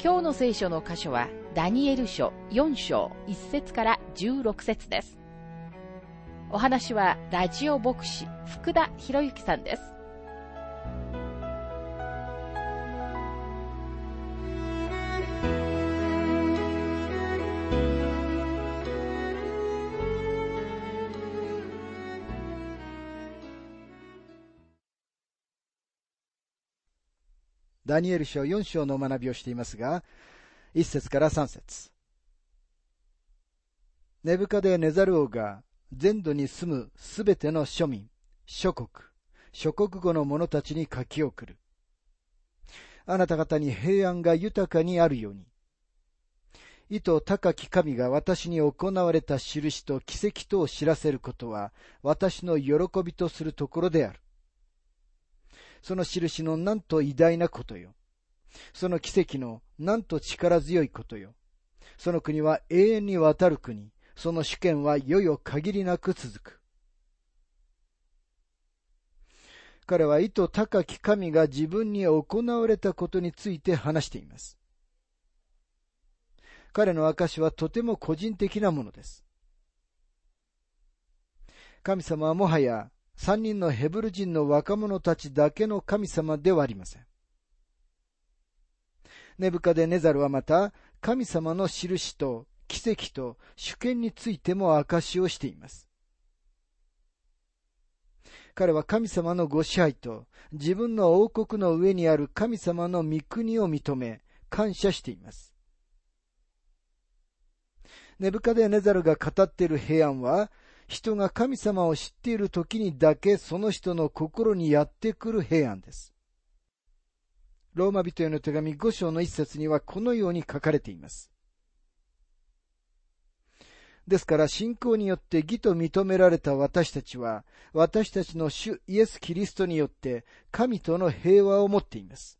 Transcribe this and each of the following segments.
今日の聖書の箇所は、ダニエル書4章1節から16節です。お話は、ラジオ牧師、福田博之さんです。ダニエル書4章の学びをしていますが、1節から3節ネブカデネザル王が全土に住むすべての庶民、諸国、諸国語の者たちに書き送る。あなた方に平安が豊かにあるように。意図高き神が私に行われた印と奇跡とを知らせることは私の喜びとするところである。その印のなんと偉大なことよ。その奇跡のなんと力強いことよ。その国は永遠にわたる国。その主権はいよよ限りなく続く。彼は意図高き神が自分に行われたことについて話しています。彼の証はとても個人的なものです。神様はもはや三人のヘブル人の若者たちだけの神様ではありません。ネブカデネザルはまた、神様の印と奇跡と主権についても証しをしています。彼は神様のご支配と自分の王国の上にある神様の御国を認め感謝しています。ネブカデネザルが語っている平安は人が神様を知っている時にだけその人の心にやってくる平安です。ローマ人への手紙5章の一節にはこのように書かれています。ですから信仰によって義と認められた私たちは、私たちの主イエス・キリストによって神との平和を持っています。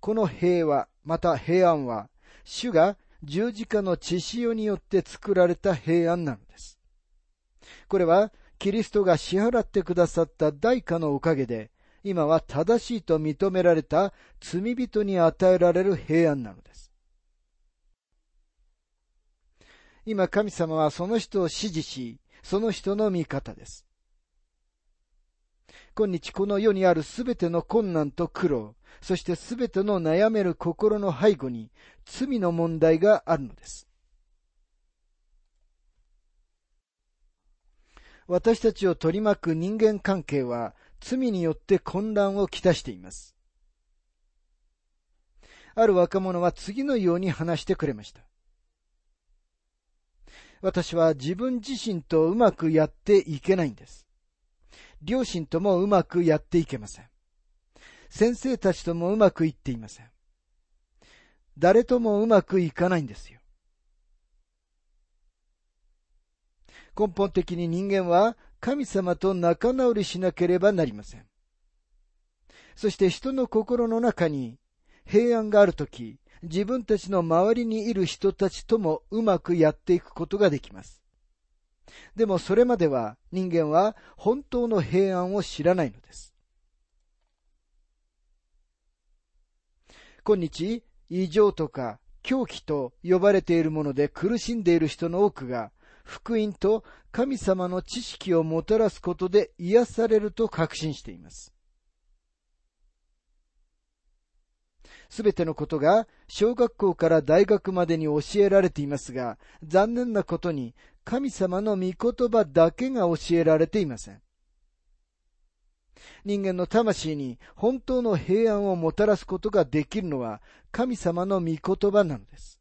この平和、また平安は、主が十字架の血潮によって作られた平安なのです。これは、キリストが支払ってくださった代価のおかげで、今は正しいと認められた罪人に与えられる平安なのです。今神様はその人を支持し、その人の味方です。今日この世にあるすべての困難と苦労、そしてすべての悩める心の背後に罪の問題があるのです。私たちを取り巻く人間関係は罪によって混乱をきたしています。ある若者は次のように話してくれました。私は自分自身とうまくやっていけないんです。両親ともうまくやっていけません。先生たちともうまくいっていません。誰ともうまくいかないんですよ。根本的に人間は神様と仲直りしなければなりません。そして人の心の中に平安があるとき、自分たちの周りにいる人たちともうまくやっていくことができます。でもそれまでは人間は本当の平安を知らないのです。今日、異常とか狂気と呼ばれているもので苦しんでいる人の多くが、福音と神様の知識をもたらすことで癒されると確信しています。すべてのことが小学校から大学までに教えられていますが、残念なことに神様の御言葉だけが教えられていません。人間の魂に本当の平安をもたらすことができるのは神様の御言葉なのです。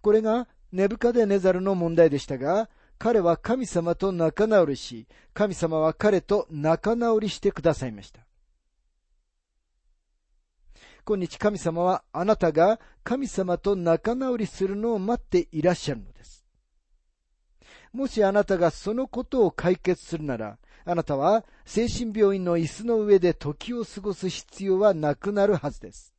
これがネブカデネザルの問題でしたが、彼は神様と仲直りし、神様は彼と仲直りしてくださいました。今日神様はあなたが神様と仲直りするのを待っていらっしゃるのです。もしあなたがそのことを解決するなら、あなたは精神病院の椅子の上で時を過ごす必要はなくなるはずです。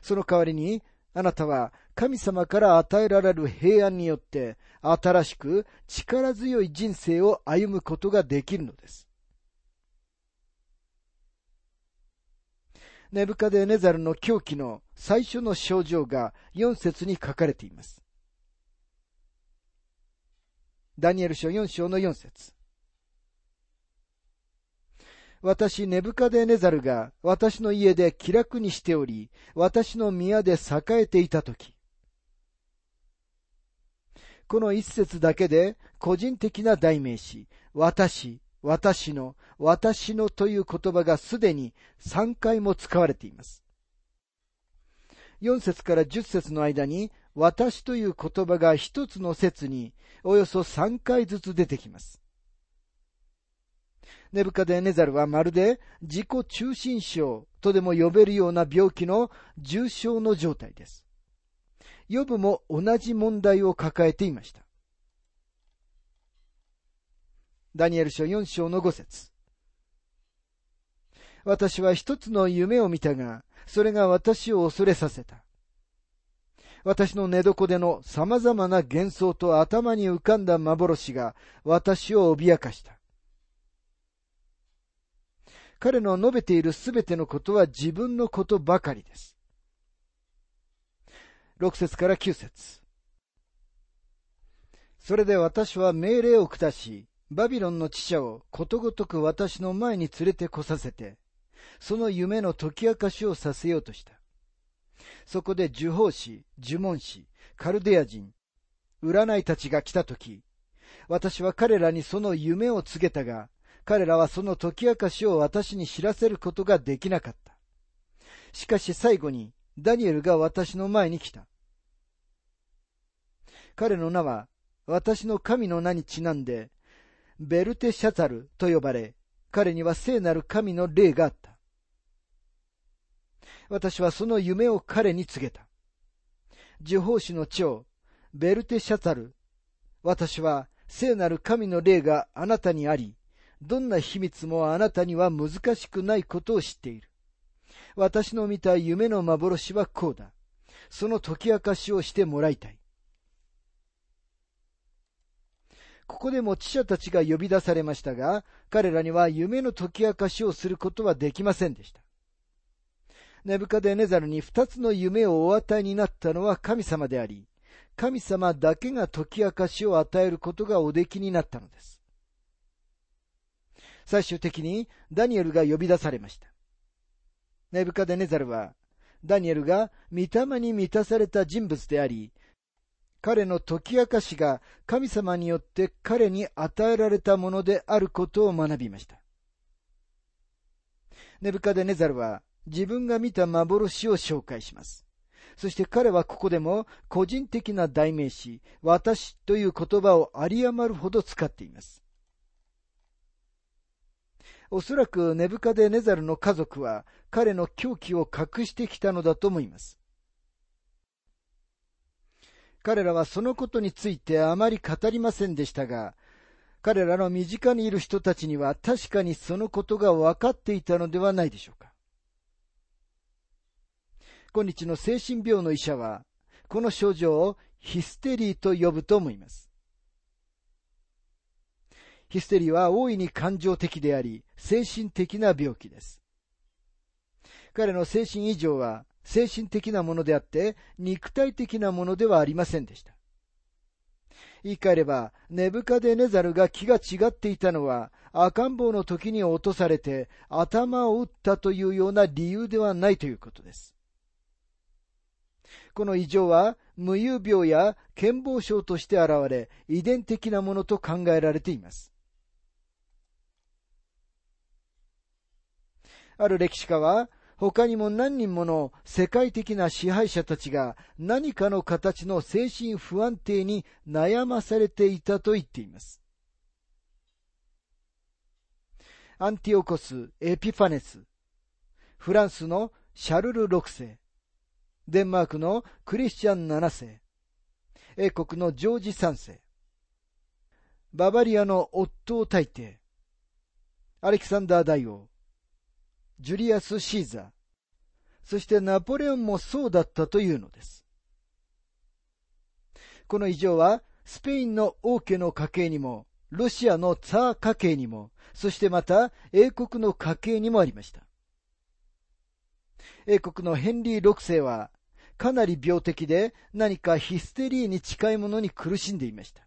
その代わりに、あなたは神様から与えられる平安によって新しく力強い人生を歩むことができるのです。ネブカデネザルの狂気の最初の症状が4節に書かれています。ダニエル書4章の4節私、ネブカデネザルが私の家で気楽にしており、私の宮で栄えていたとき。この一節だけで個人的な代名詞、私、私の、私のという言葉がすでに3回も使われています。4節から10節の間に、私という言葉が一つの説におよそ3回ずつ出てきます。ネブカデネザルはまるで自己中心症とでも呼べるような病気の重症の状態です。ヨブも同じ問題を抱えていました。ダニエル書4章の5節私は一つの夢を見たが、それが私を恐れさせた。私の寝床での様々な幻想と頭に浮かんだ幻が私を脅かした。彼の述べているすべてのことは自分のことばかりです。6節から9節それで私は命令を下し、バビロンの知者をことごとく私の前に連れてこさせて、その夢の解き明かしをさせようとした。そこで呪法師、呪文師、カルデア人、占いたちが来たとき、私は彼らにその夢を告げたが、彼らはその解き明かしを私に知らせることができなかった。しかし最後にダニエルが私の前に来た。彼の名は私の神の名にちなんでベルテシャザルと呼ばれ、彼には聖なる神の霊があった。私はその夢を彼に告げた。呪法師の長、ベルテシャザル。私は聖なる神の霊があなたにあり、どんな秘密もあなたには難しくないことを知っている。私の見た夢の幻はこうだ。その解き明かしをしてもらいたい。ここでも知者たちが呼び出されましたが、彼らには夢の解き明かしをすることはできませんでした。ネブカデネザルに二つの夢をお与えになったのは神様であり、神様だけが解き明かしを与えることがおできになったのです。最終的にダニエルが呼び出されました。ネブカデネザルは、ダニエルが御霊に満たされた人物であり、彼の解き明かしが神様によって彼に与えられたものであることを学びました。ネブカデネザルは自分が見た幻を紹介します。そして彼はここでも個人的な代名詞、私という言葉を有り余るほど使っています。おそらくネブカデネザルの家族は彼の狂気を隠してきたのだと思います。彼らはそのことについてあまり語りませんでしたが、彼らの身近にいる人たちには確かにそのことが分かっていたのではないでしょうか。今日の精神病の医者は、この症状をヒステリーと呼ぶと思います。ヒステリーは大いに感情的であり、精神的な病気です。彼の精神異常は、精神的なものであって、肉体的なものではありませんでした。言い換えれば、ネブカデネザルが気が違っていたのは、赤ん坊の時に落とされて頭を打ったというような理由ではないということです。この異常は、無遊病や健忘症として現れ、遺伝的なものと考えられています。ある歴史家は、他にも何人もの世界的な支配者たちが何かの形の精神不安定に悩まされていたと言っています。アンティオコス・エピファネス。フランスのシャルル6世、デンマークのクリスチャン7世、英国のジョージ3世、ババリアのオットー大帝、アレキサンダー大王、ジュリアス・シーザー、そしてナポレオンもそうだったというのです。この異常は、スペインの王家の家系にも、ロシアのツァー家系にも、そしてまた英国の家系にもありました。英国のヘンリー6世は、かなり病的で何かヒステリーに近いものに苦しんでいました。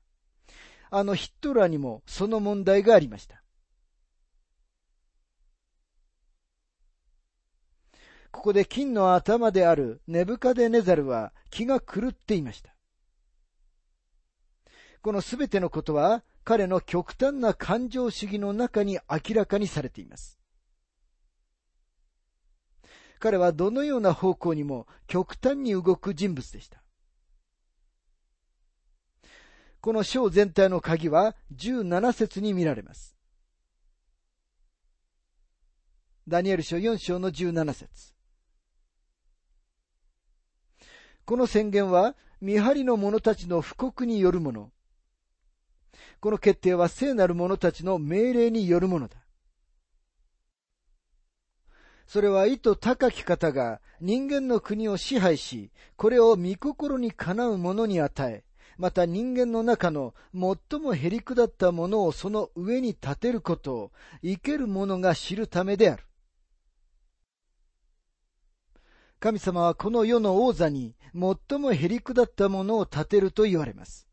あのヒットラーにもその問題がありました。ここで金の頭であるネブカデネザルは気が狂っていました。このすべてのことは彼の極端な感情主義の中に明らかにされています。彼はどのような方向にも極端に動く人物でした。この章全体の鍵は17節に見られます。ダニエル書4章の17節この宣言は見張りの者たちの布告によるもの。この決定は聖なる者たちの命令によるものだ。それは意図高き方が人間の国を支配し、これを御心にかなう者に与え、また人間の中の最もへりくだったものをその上に立てることを生ける者が知るためである。神様はこの世の王座に最もへりくだったものを立てると言われます。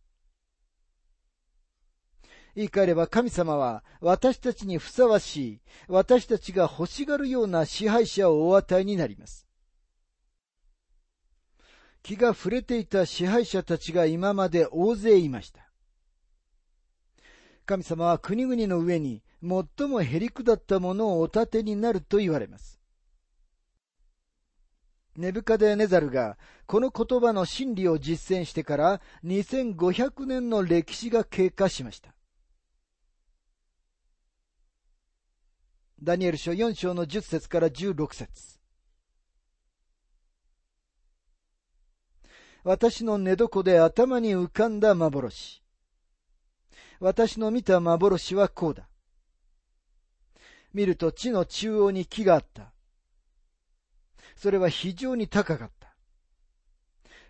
言い換えれば神様は私たちにふさわしい、私たちが欲しがるような支配者をお与えになります。気が触れていた支配者たちが今まで大勢いました。神様は国々の上に最もへりくだったものをお立てになると言われます。ネブカデネザルがこの言葉の真理を実践してから2500年の歴史が経過しました。ダニエル書4章の10節から16節私の寝床で頭に浮かんだ幻。私の見た幻はこうだ。見ると地の中央に木があった。それは非常に高かった。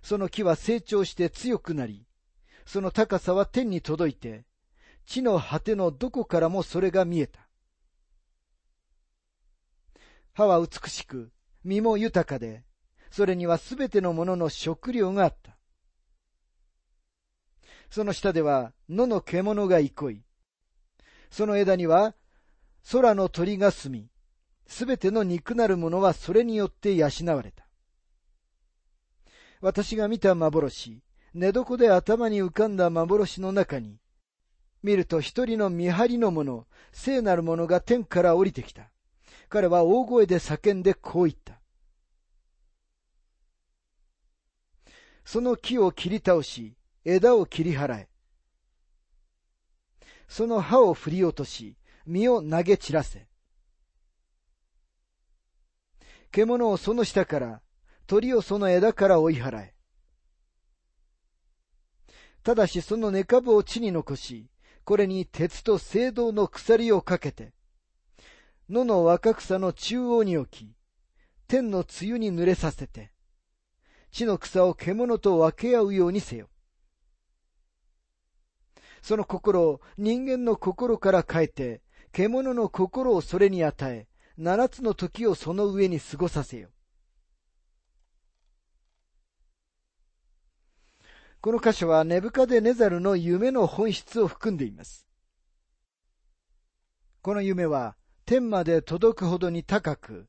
その木は成長して強くなり、その高さは天に届いて、地の果てのどこからもそれが見えた。歯は美しく、身も豊かで、それにはすべてのものの食料があった。その下では野の獣が憩い、その枝には空の鳥が住み、すべての肉なるものはそれによって養われた。私が見た幻、寝床で頭に浮かんだ幻の中に、見ると一人の見張りの者、聖なる者が天から降りてきた。彼は大声で叫んでこう言った。その木を切り倒し、枝を切り払え。その葉を振り落とし、実を投げ散らせ。獣をその下から、鳥をその枝から追い払え。ただしその根株を地に残し、これに鉄と青銅の鎖をかけて、野の若草の中央に置き、天の梅雨に濡れさせて、地の草を獣と分け合うようにせよ。その心を人間の心から変えて、獣の心をそれに与え、七つの時をその上に過ごさせよ。この箇所はネブカデネザルの夢の本質を含んでいます。この夢は天まで届くほどに高く、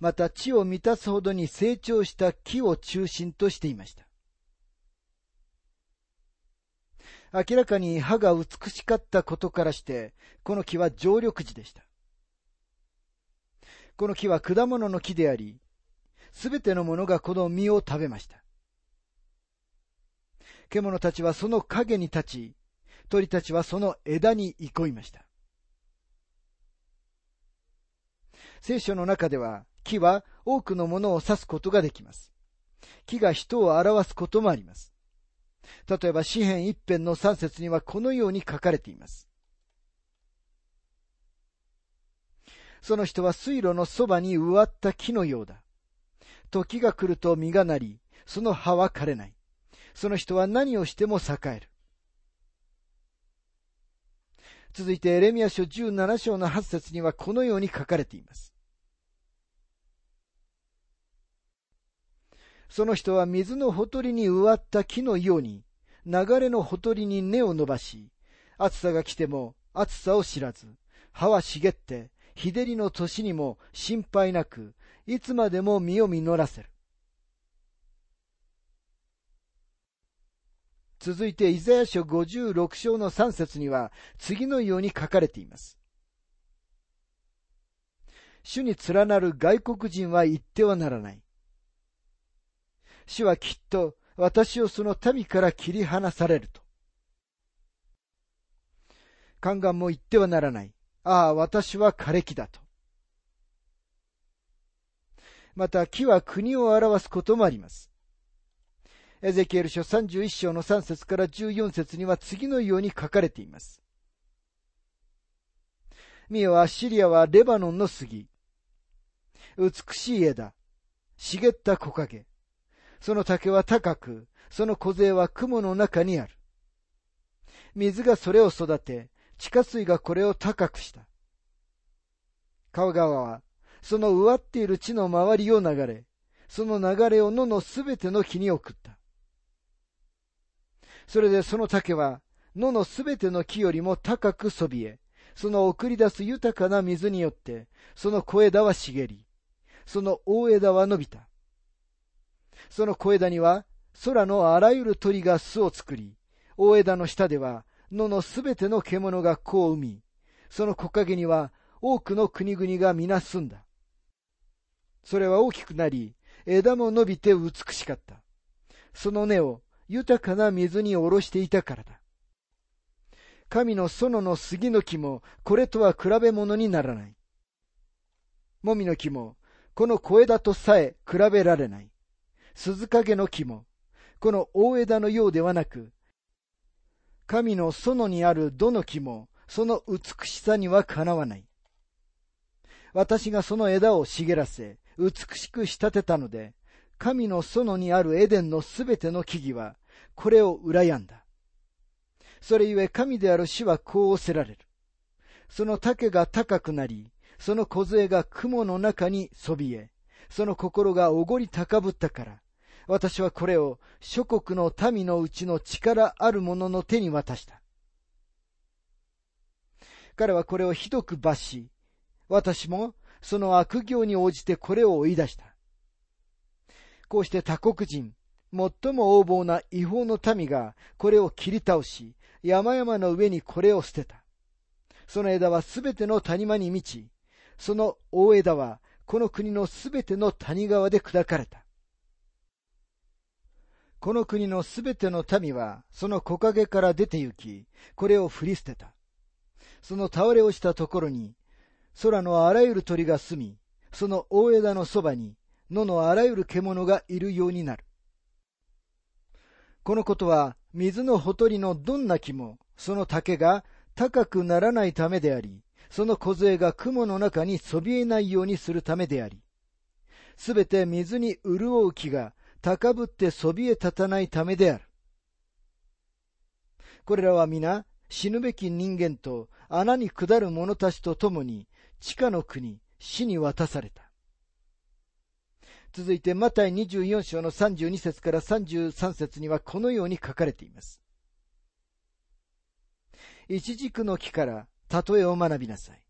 また地を満たすほどに成長した木を中心としていました。明らかに歯が美しかったことからして、この木は常緑樹でした。この木は果物の木であり、すべてのものがこの実を食べました。獣たちはその影に立ち、鳥たちはその枝に憩いました。聖書の中では、木は多くのものを指すことができます。木が人を表すこともあります。例えば、詩篇一編の三節にはこのように書かれています。その人は水路のそばに植わった木のようだ。時が来ると実がなり、その葉は枯れない。その人は何をしても栄える。続いてエレミア書17章の8節にはこのように書かれています。その人は水のほとりに植わった木のように、流れのほとりに根を伸ばし、暑さが来ても暑さを知らず、葉は茂って、日照りの年にも心配なく、いつまでも実を実らせる。続いて、イザヤ書56章の3節には、次のように書かれています。主に連なる外国人は言ってはならない。主はきっと私をその民から切り離されると。宦官も言ってはならない。ああ、私は枯れ木だと。また、木は国を表すこともあります。エゼキエル書31章の3節から14節には次のように書かれています。見よ、アッシリアはレバノンの杉。美しい枝。茂った木陰。その竹は高く、その小勢は雲の中にある。水がそれを育て、地下水がこれを高くした。川川は、その植わっている地の周りを流れ、その流れを野のすべての木に送っ。それでその竹は野のすべての木よりも高くそびえ、その送り出す豊かな水によって、その小枝は茂り、その大枝は伸びた。その小枝には空のあらゆる鳥が巣を作り、大枝の下では野のすべての獣が子を産み、その木陰には多くの国々が皆住んだ。それは大きくなり、枝も伸びて美しかった。その根を豊かな水に下ろしていたからだ。神の園の杉の木もこれとは比べ物にならない。もみの木もこの小枝とさえ比べられない。鈴影の木もこの大枝のようではなく、神の園にあるどの木もその美しさにはかなわない。私がその枝を茂らせ、美しく仕立てたので、神の園にあるエデンのすべての木々はこれを羨んだ。それゆえ神である死はこうおせられる。その竹が高くなり、その梢が雲の中にそびえ、その心がおごり高ぶったから、私はこれを諸国の民のうちの力ある者の手に渡した。彼はこれをひどく罰し、私もその悪行に応じてこれを追い出した。こうして他国人、最も横暴な違法の民がこれを切り倒し、山々の上にこれを捨てた。その枝はすべての谷間に満ち、その大枝はこの国のすべての谷川で砕かれた。この国のすべての民はその木陰から出て行き、これを振り捨てた。その倒れ落ちたところに、空のあらゆる鳥が住み、その大枝のそばに野のあらゆる獣がいるようになる。このことは水のほとりのどんな木もその竹が高くならないためであり、その梢が雲の中にそびえないようにするためであり、すべて水に潤う木が高ぶってそびえ立たないためである。これらは皆死ぬべき人間と穴に下る者たちと共に地下の国、死に渡された。続いて、マタイ24章の32節から33節にはこのように書かれています。一軸の木から例えを学びなさい。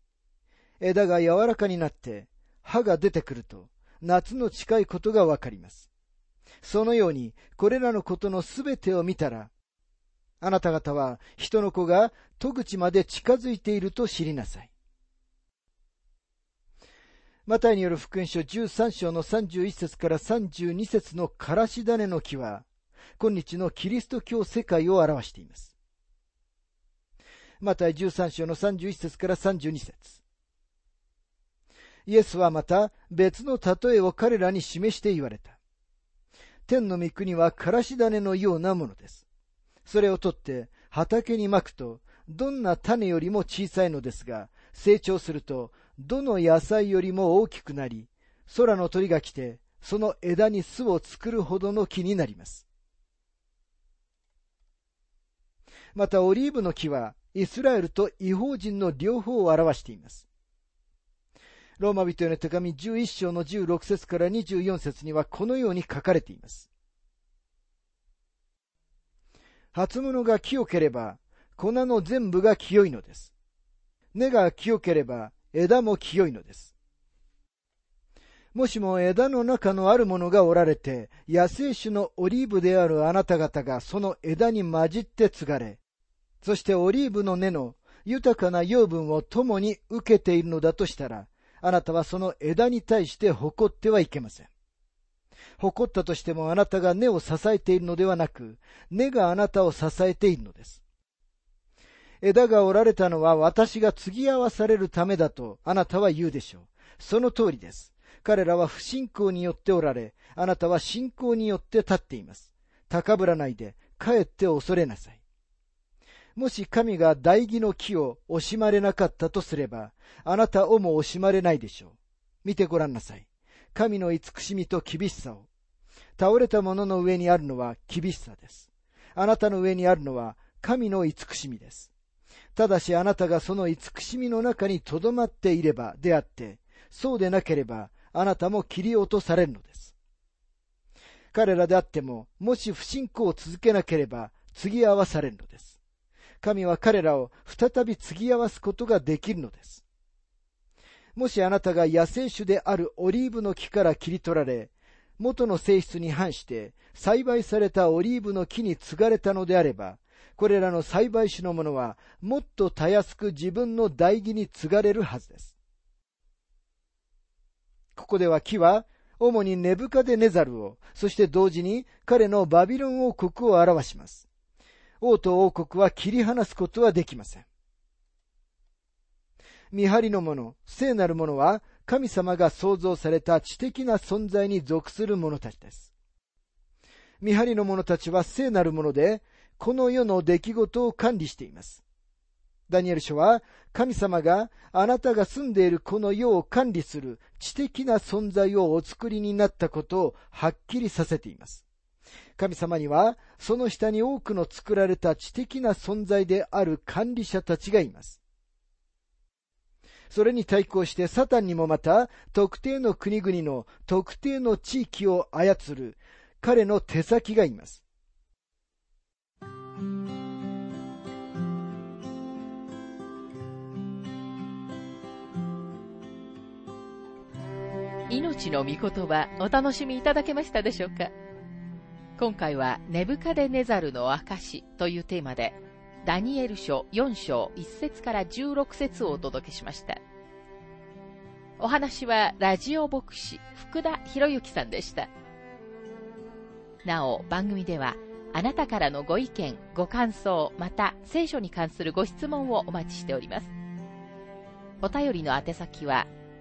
枝が柔らかになって葉が出てくると夏の近いことがわかります。そのようにこれらのことのすべてを見たら、あなた方は人の子が戸口まで近づいていると知りなさい。マタイによる福音書13章の31節から32節のからし種の木は、今日のキリスト教世界を表しています。マタイ13章の31節から32節イエスはまた別の例えを彼らに示して言われた。天の御国はからし種のようなものです。それを取って畑にまくと、どんな種よりも小さいのですが、成長すると、どの野菜よりも大きくなり、空の鳥が来て、その枝に巣を作るほどの木になります。またオリーブの木はイスラエルと違法人の両方を表しています。ローマ人への手紙11章の16節から24節にはこのように書かれています。初物が清ければ、粉の全部が清いのです。根が清ければ、枝も清いのです。もしも枝の中のあるものがおられて、野生種のオリーブであるあなた方がその枝に混じって継がれ、そしてオリーブの根の豊かな養分を共に受けているのだとしたら、あなたはその枝に対して誇ってはいけません。誇ったとしてもあなたが根を支えているのではなく、根があなたを支えているのです。枝が折られたのは私が継ぎ合わされるためだとあなたは言うでしょう。その通りです。彼らは不信仰によっておられ、あなたは信仰によって立っています。高ぶらないで、かえって恐れなさい。もし神が大義の木を惜しまれなかったとすれば、あなたをも惜しまれないでしょう。見てごらんなさい。神の慈しみと厳しさを。倒れた者の上にあるのは厳しさです。あなたの上にあるのは神の慈しみです。ただしあなたがその慈しみの中にとどまっていればであって、そうでなければあなたも切り落とされるのです。彼らであっても、もし不信仰を続けなければ、継ぎ合わされるのです。神は彼らを再び継ぎ合わすことができるのです。もしあなたが野生種であるオリーブの木から切り取られ、元の性質に反して栽培されたオリーブの木に継がれたのであれば、これらの栽培種のものはもっとたやすく自分の代義に継がれるはずです。ここでは木は主にネブカデネザルを、そして同時に彼のバビロン王国を表します。王と王国は切り離すことはできません。見張りの者、聖なる者は神様が創造された知的な存在に属する者たちです。見張りの者たちは聖なる者で、この世の出来事を管理しています。ダニエル書は神様があなたが住んでいるこの世を管理する知的な存在をお作りになったことをはっきりさせています。神様には、その下に多くの作られた知的な存在である管理者たちがいます。それに対抗してサタンにもまた特定の国々の特定の地域を操る彼の手先がいます。命の御言葉お楽しみいただけましたでしょうか？今回はネブカデネザルの証というテーマで、ダニエル書4章1節から16節をお届けしました。お話はラジオ牧師福田博之さんでした。なお、番組ではあなたからのご意見、ご感想、また聖書に関するご質問をお待ちしております。お便りの宛先は、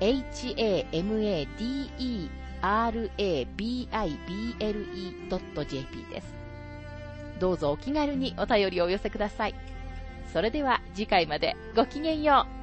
hamade rabible.jp です。どうぞお気軽にお便りをお寄せください。それでは次回までごきげんよう。